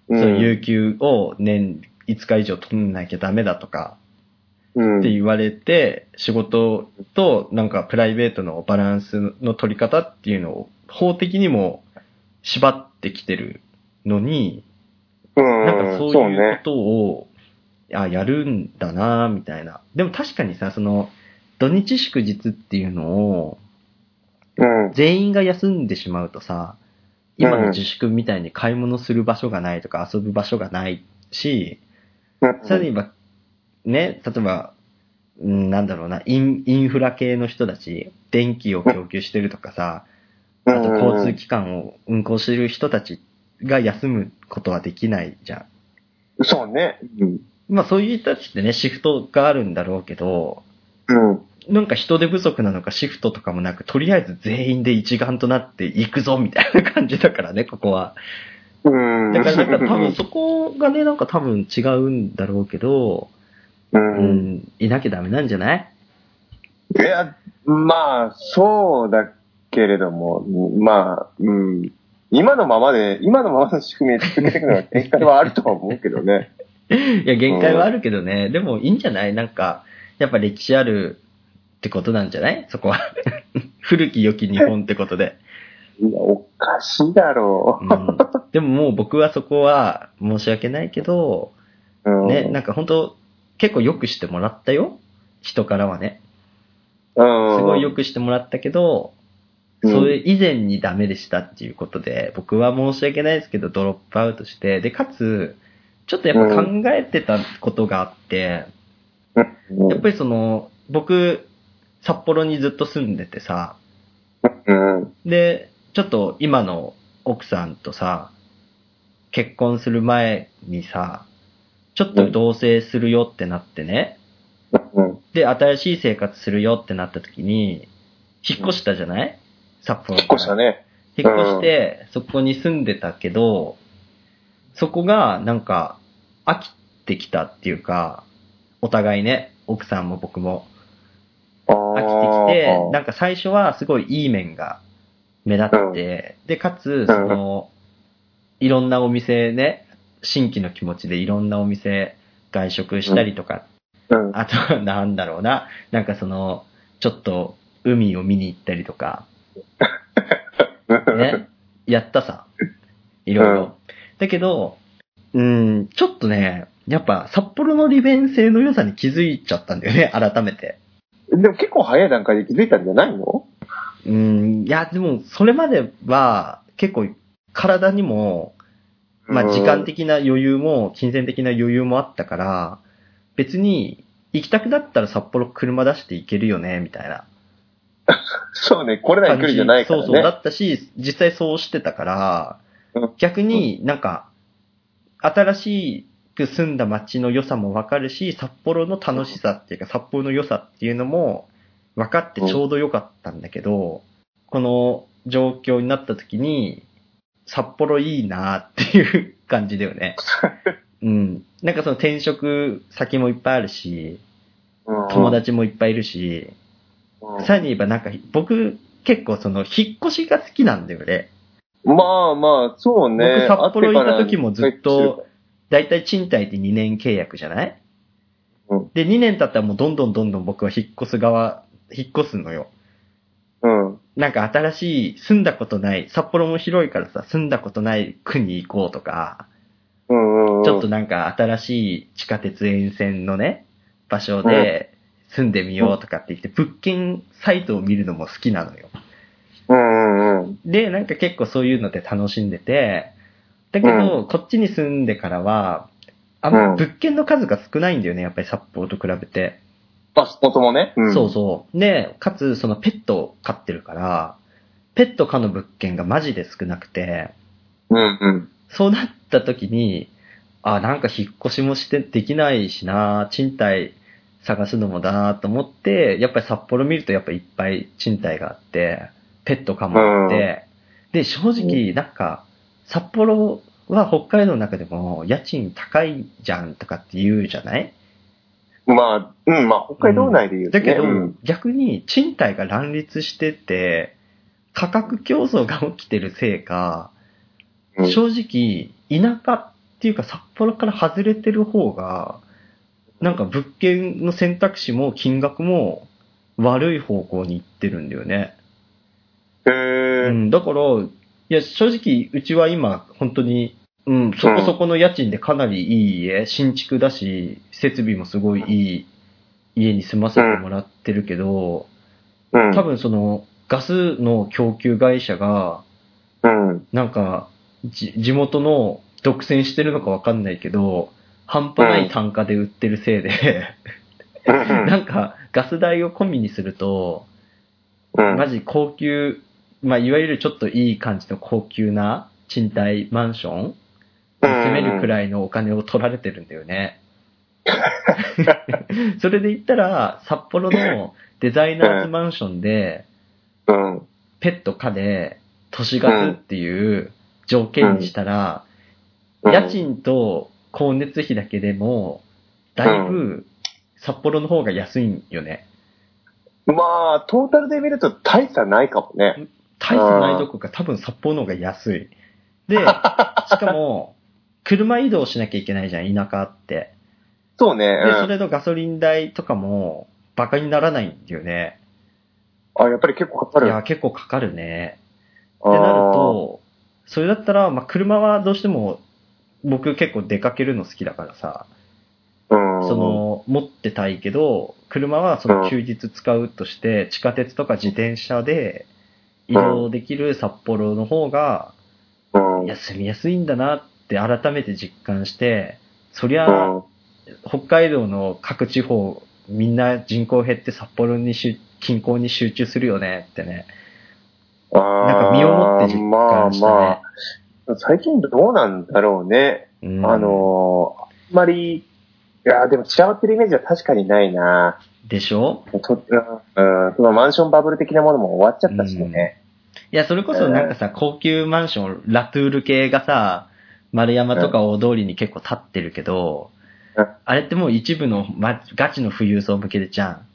うん。その有給を年5日以上取んなきゃダメだとか、うんって言われて、仕事となんかプライベートのバランスの取り方っていうのを法的にも縛ってきてるのに、うん。なんかそう。いうことを、あ、やるんだなみたいな。でも確かにさ、その、土日祝日っていうのを、うん。全員が休んでしまうとさ、今の自粛みたいに買い物する場所がないとか遊ぶ場所がないし、さらに言えば、ね、例えば、うんなんだろうな、インインフラ系の人たち、電気を供給してるとかさ、あと交通機関を運行してる人たちが休むことはできないじゃん。そうね。うん。まあそういう人たちってね、シフトがあるんだろうけど、うん。なんか人手不足なのかシフトとかもなく、とりあえず全員で一丸となって行くぞみたいな感じだからね、ここは。うん。だからなんか多分そこがね、なんか多分違うんだろうけど、う。うんん、いなきゃダメなんじゃない？いや、まあ、そうだけれども、まあ、うん。今のままで、今のままの仕組みで続けていくのは 限界はあるとは思うけどね。いや、限界はあるけどね。でもいいんじゃない？なんか、やっぱ歴史あるってことなんじゃない？そこは。古き良き日本ってことで。いや、おかしいだろうん、でももう僕はそこは申し訳ないけど、う。うん。ね、なんか本当結構良くしてもらったよ？人からはね。うん。すごい良くしてもらったけど、うんそれ以前にダメでしたっていうことで、僕は申し訳ないですけど、ドロップアウトして、で、かつ、ちょっとやっぱ考えてたことがあって、うん。やっぱりその、僕、札幌にずっと住んでてさ、うん。で、ちょっと今の奥さんとさ、結婚する前にさ、ちょっと同棲するよってなってね、うん。で、新しい生活するよってなった時に、引っ越したじゃない？札幌引っ越したね。引っ越して、そこに住んでたけど、そこがなんか飽きてきたっていうか、お互いね、奥さんも僕も。飽きてきて、なんか最初はすごいいい面が目立って、で、かつ、その、いろんなお店ね、新規の気持ちでいろんなお店外食したりとか、うん。あとは なんだろうな、なんかその、ちょっと海を見に行ったりとか、ね、やったさ。いろいろ。うんだけど、うん、ちょっとね、やっぱ札幌の利便性の良さに気づいちゃったんだよね、改めて。でも結構早い段階で気づいたんじゃないの？うん、いや、でも、それまでは、結構、体にも、まあ、うん。時間的な余裕も、金銭的な余裕もあったから、別に、行きたくなったら札幌車出して行けるよね、みたいな。そうね、来れない来るじゃないからね。そうそう、だったし、実際そうしてたからうん、逆になんか、新しく住んだ街の良さもわかるし、札幌の楽しさっていうか、札幌の良さっていうのも分かってちょうど良かったんだけど、この状況になった時に、札幌いいなっていう感じだよね。うん。なんかその転職先もいっぱいあるし、うん友達もいっぱいいるし、うんさらに言えばなんか僕結構その引っ越しが好きなんだよね。まあまあ、そうね。僕札幌行った時もずっと、だいたい賃貸って2年契約じゃない？うんで、2年経ったらもうどんどんどんどん僕は引っ越す側、引っ越すのよ。うん。なんか新しい、住んだことない、札幌も広いからさ、住んだことない区に行こうとか、うんうんうん。ちょっとなんか新しい地下鉄沿線のね、場所で住んでみようとかって言って、物件サイトを見るのも好きなのよ。うんうんうん。で、なんか結構そういうので楽しんでて、だけど、こっちに住んでからは、あんうん物件の数が少ないんだよね、やっぱり札幌と比べて。あ、そもそもね？うんそうそう。で、かつ、そのペットを飼ってるから、ペット飼の物件がマジで少なくて、うんうん。そうなった時に、あ、なんか引っ越しもしてできないしな、賃貸探すのもだなと思って、やっぱり札幌見るとやっぱいっぱい賃貸があって、ペット可もあって、で、正直なんか、札幌は北海道の中でも家賃高いじゃんとかって言うじゃない？まあ、うん、まあ、北海道内で言うとね。だけど、うん。逆に賃貸が乱立してて、価格競争が起きてるせいか、うん。正直、田舎っていうか札幌から外れてる方が、なんか物件の選択肢も金額も悪い方向に行ってるんだよね。へうえ。ん、だから、いや、正直、うちは今、本当に、うん、そこそこの家賃でかなりいい家、新築だし、設備もすごいいい家に住ませてもらってるけど、うん。多分その、ガスの供給会社が、うん。なんか、じ地元の独占してるのかわかんないけど、半端ない単価で売ってるせいで、なんか、ガス代を込みにすると、うん。マジ高級、まあ、いわゆるちょっといい感じの高級な賃貸マンションに住めるくらいのお金を取られてるんだよね。それで言ったら、札幌のデザイナーズマンションで、うん。ペット可で、都市ガスっていう条件にしたら、家賃と光熱費だけでも、だいぶ札幌の方が安いんよね。まあ、トータルで見ると大差ないかもね。大差ないどころか多分札幌の方が安い。で、しかも、車移動しなきゃいけないじゃん、田舎って。そうね。で、うんそれのガソリン代とかも、バカにならないんだよね。あ、やっぱり結構かかる。いや、結構かかるね。ってなると、それだったら、まあ、車はどうしても、僕結構出かけるの好きだからさ、あー、うん、その、持ってたいけど、車はその休日使うとして、地下鉄とか自転車で移動できる札幌の方が、うん、いや、住みやすいんだなって改めて実感して、そりゃ、うん、北海道の各地方、みんな人口減って札幌にしゅ近郊に集中するよねってね。ななんか身をもって実感したね。まあまあ、最近どうなんだろうね。うんあのー、あんまり、いや、でも違ってるイメージは確かにないな。でしょ？とうん、そのマンションバブル的なものも終わっちゃったしね。いや、それこそなんかさ、高級マンション、ラトゥール系がさ、丸山とか大通りに結構立ってるけど、うんあれってもう一部の、ま、ガチの富裕層向けでじゃん。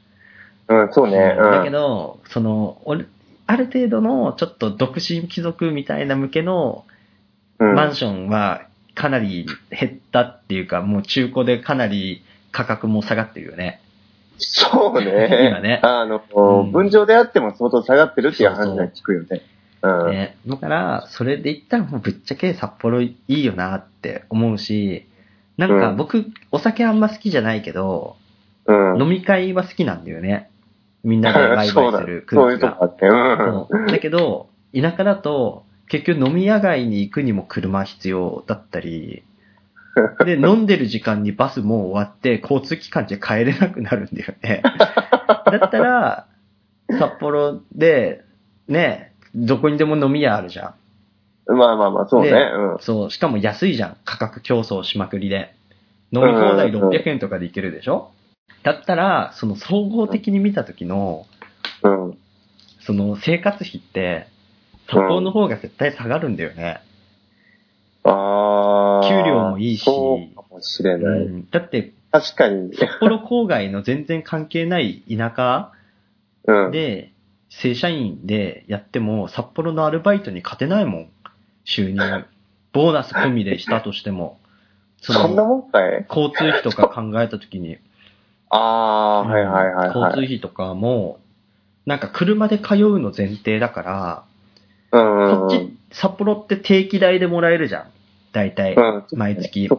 うん、そうね。うん、だけど、その、俺ある程度のちょっと独身貴族みたいな向けのうん、マンションはかなり減ったっていうか、もう中古でかなり価格も下がってるよね。そうね。今ねあの、うん分譲であっても相当下がってるっていう話は聞くよね。うん。ね。だから、それで言ったらもうぶっちゃけ札幌いいよなって思うし、なんかうん僕、お酒あんま好きじゃないけど、うん。飲み会は好きなんだよね。みんなでワイワイ そうだするそういう空気が。とこあって。うん。そうだけど、田舎だと、結局飲み屋街に行くにも車必要だったり、で、飲んでる時間にバスもう終わって、交通機関じゃ帰れなくなるんだよね。だったら、札幌で、ね、どこにでも飲み屋あるじゃん。まあまあまあ、そうね。でうん。そう、しかも安いじゃん。価格競争しまくりで。飲み放題うんうんうん600円とかでいけるでしょ？だったら、その総合的に見た時の、うん。その生活費って、札幌の方が絶対下がるんだよね。ああ。給料もいいしそうかもしれうない。ん、だって、確かに。札幌郊外の全然関係ない田舎うん。で、正社員でやっても、札幌のアルバイトに勝てないもん。収入。ボーナス込みでしたとしても。そそんなの、もんかい交通費とか考えたときに、ああー、はいはいはい交はい。通費とかも、なんか車で通うの前提だから。こっち、札幌って定期代でもらえるじゃん。大体。うん毎月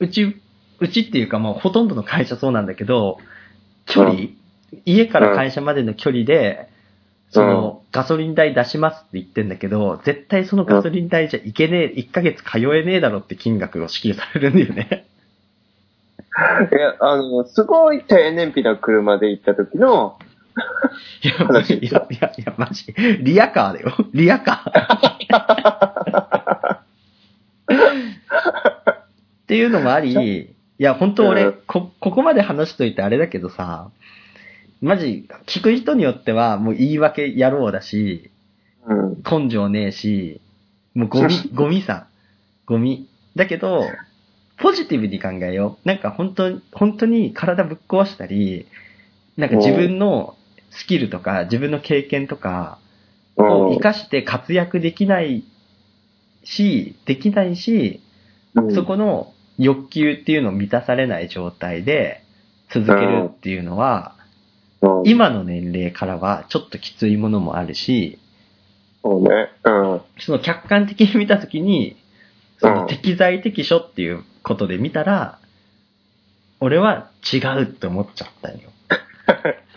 うち、うちっていうかもうほとんどの会社そうなんだけど、距離、家から会社までの距離で、その、ガソリン代出しますって言ってんだけど、絶対そのガソリン代じゃいけねえ、1ヶ月通えねえだろって金額を支給されるんだよね。いや、あの、すごい低燃費な車で行った時の、いや、いや、いや、いや、マジ。リアカーだよ。リアカー。っていうのもあり、いや、本当俺、うんこ、ここまで話しといてあれだけどさ、マジ、聞く人によってはもう言い訳野郎だし、うん。根性ねえし、もうゴミ、ゴミさ。ゴミ。だけど、ポジティブに考えよう。なんか本当に、本当に体ぶっ壊したり、なんか自分のスキルとか、自分の経験とかを活かして活躍できないし、できないし、うんそこの欲求っていうのを満たされない状態で続けるっていうのは、うん今の年齢からはちょっときついものもあるし、そうね。うん。その客観的に見たときに、そのうん適材適所っていうことで見たら、俺は違うって思っちゃったんよ。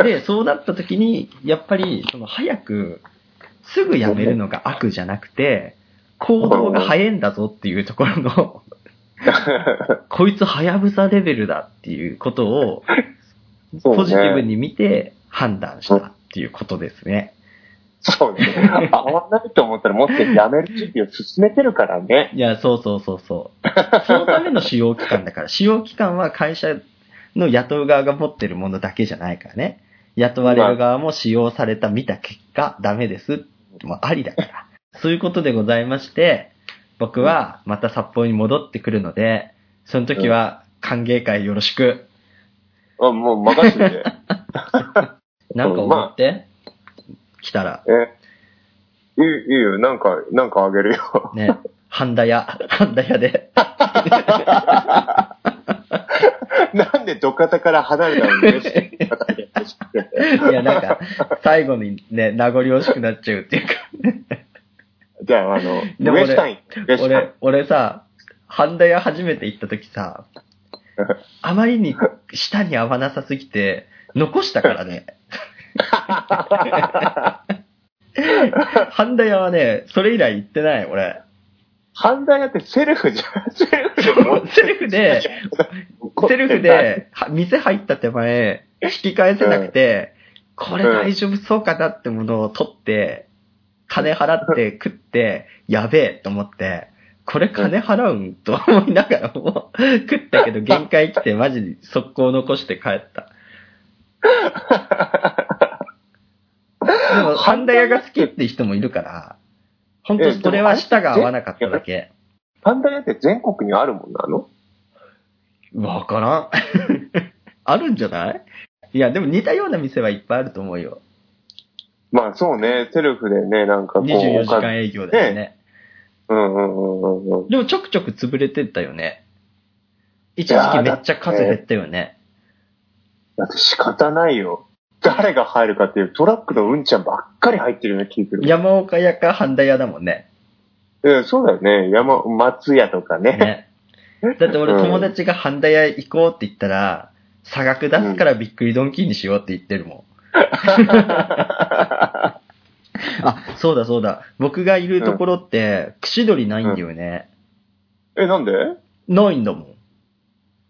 で、そうなったときに、やっぱり、その早く、すぐやめるのが悪じゃなくて、行動が早いんだぞっていうところの、こいつはやぶさレベルだっていうことを、ポジティブに見て判断したっていうことですね。そうね。合わないと思ったらもっとやめる準備を進めてるからね。いや、そうそうそうそう。そのための使用期間だから、使用期間は会社の雇う側が持ってるものだけじゃないからね。雇われる側も使用された見た結果、ダメです。もうありだから。そういうことでございまして、僕はまた札幌に戻ってくるので、その時は歓迎会よろしく。あもう任せて。なんか思って、来たら、え、いいいいよ。なんか、なんかあげるよ。ね、ハンダ屋、ハンダ屋で。なんで土方から離れたのに嬉しいいや、なんか、最後にね、名残惜しくなっちゃうっていうか。じゃあ、あの、でも俺ウエスタイン。ウエスタイン俺、俺さ、ハンダ屋初めて行った時さ、あまりに舌に合わなさすぎて、残したからね。ハンダ屋はね、それ以来行ってない、俺。犯罪やってセルフじゃん。セルフセルフで、セルフで、は店入った手前、引き返せなくて、これ大丈夫そうかなってものを取って、金払って食って、やべえと思って、これ金払うんと思いながらも、食ったけど限界来てマジで速攻残して帰った。でも、ハンダ屋が好きって人もいるから、本当それは舌が合わなかっただけ。パンダ屋って全国にあるもんなの？わからん。あるんじゃない？いや、でも似たような店はいっぱいあると思うよ。まあそうね、セルフでね、なんかこう。24時間営業だよね。うんうんうんうんうん。でもちょくちょく潰れてったよね。一時期めっちゃ数減ったよね。だって仕方ないよ。誰が入るかっていうトラックのうんちゃんばっかり入ってるよね、聞いてる。山岡屋か半田屋だもんね。うん、そうだよね。山、松屋とかね。ね。だって俺友達が半田屋行こうって言ったら、差額出すからびっくりドンキーにしようって言ってるもん。あ、そうだそうだ。僕がいるところって、串取りないんだよね。え、なんで？ないんだもん。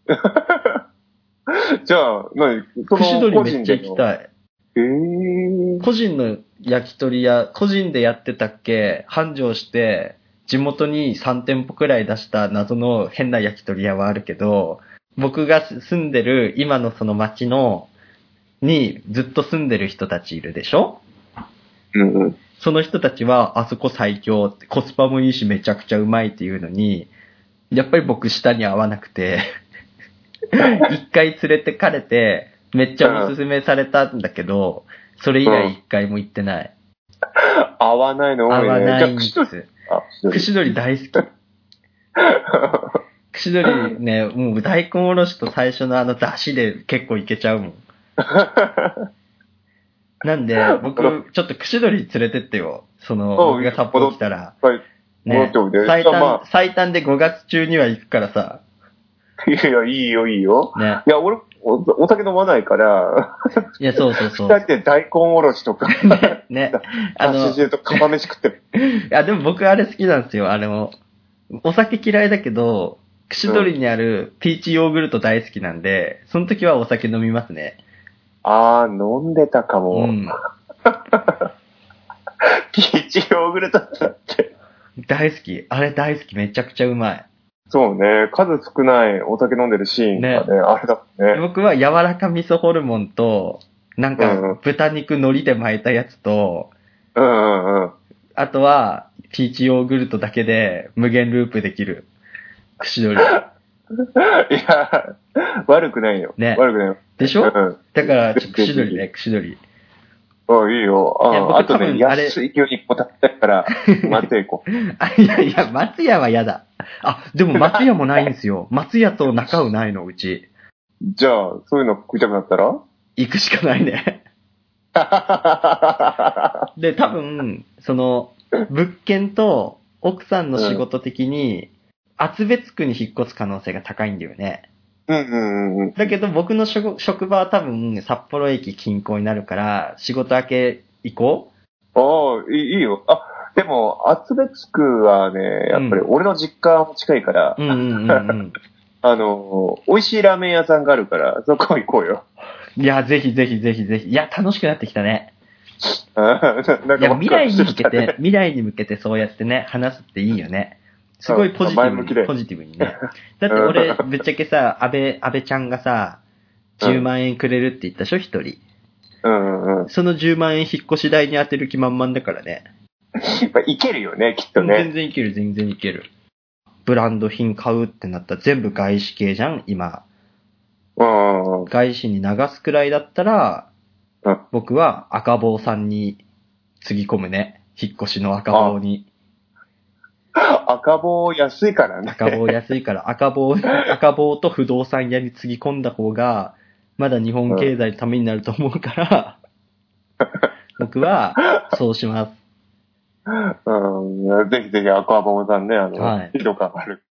じゃあ、何？その串取りめっちゃ行きたい。えー。個人の焼き鳥屋、個人でやってたっけ、繁盛して、地元に3店舗くらい出した謎の変な焼き鳥屋はあるけど、僕が住んでる今のその町の、にずっと住んでる人たちいるでしょ？うんうん。その人たちは、あそこ最強って、コスパもいいしめちゃくちゃうまいっていうのに、やっぱり僕舌に合わなくて、一回連れてかれて、めっちゃおすすめされたんだけど、それ以来一回も行ってない。合わないの多いね。合わないんです。あ、串取り大好き。串取りね、もう大根おろしと最初のあの出汁で結構いけちゃうもん。なんで、僕、ちょっと串取り連れてってよ。その、僕が札幌来たら。はい。戻ね。最じゃあま短、最短で5月中には行くからさ。いやいや、いいよ、いいよ。ね。いや、俺、おお酒飲まないから、いや、そうそうそう。二人で大根おろしとか、ね。あだの、し汁と釜飯食ってる。いや、でも僕あれ好きなんですよ。あれも。お酒嫌いだけど、串取りにあるピーチヨーグルト大好きなんで、その時はお酒飲みますね。あー、飲んでたかも。うん。ピーチヨーグルトだって。大好き。あれ大好き。めちゃくちゃうまい。そうね、数少ないお酒飲んでるシーンがね、あれだもんね。僕は柔らか味噌ホルモンと、なんか豚肉海苔で巻いたやつと、うんうんうん。あとはピーチヨーグルトだけで無限ループできる。串取り。いや、悪くないよ。ね悪くないよ。でしょ？うん。だから、串取りね、串取り。あいいよ。いや僕ああとね、多分あれ安い牛肉も食べたいから、松江行こう。あ、いやいや、松屋は嫌だ。あ、でも松屋もないんですよ。松屋と中尾ないの、うち。じゃあ、そういうの食いたくなったら？行くしかないね。で、多分、その、物件と奥さんの仕事的に、厚別区に引っ越す可能性が高いんだよね。うんうんうんうん。だけど僕の職職場は多分札幌駅近郊になるから、仕事明け行こああ、いいよ。あ、でも、厚別区はね、やっぱり俺の実家も近いから、う。うんうんうんうん。あの、美味しいラーメン屋さんがあるから、そこ行こうよ。いや、ぜひぜひぜひぜひ。いや、楽しくなってきたね。未来に向けて、未来に向けてそうやってね、話すっていいよね。すごいポジティブに、ポジティブにね。だって俺、ぶっちゃけさ、安倍、安倍ちゃんがさ、10万円くれるって言ったでしょ、一人。うんうんうん。その10万円引っ越し代に当てる気満々だからね。まあ、いけるよね、きっと全ね。然いける、全然いける。ブランド品買うってなったら全部外資系じゃん、今。うん。外資に流すくらいだったら、うん僕は赤棒さんにつぎ込むね。引っ越しの赤棒に。赤棒安いからね。赤棒安いから、赤棒、赤棒と不動産屋につぎ込んだ方が、まだ日本経済のためになると思うから、僕は、そうします。うん。ぜひぜひ赤棒さんね、あの、はいスピード感ある。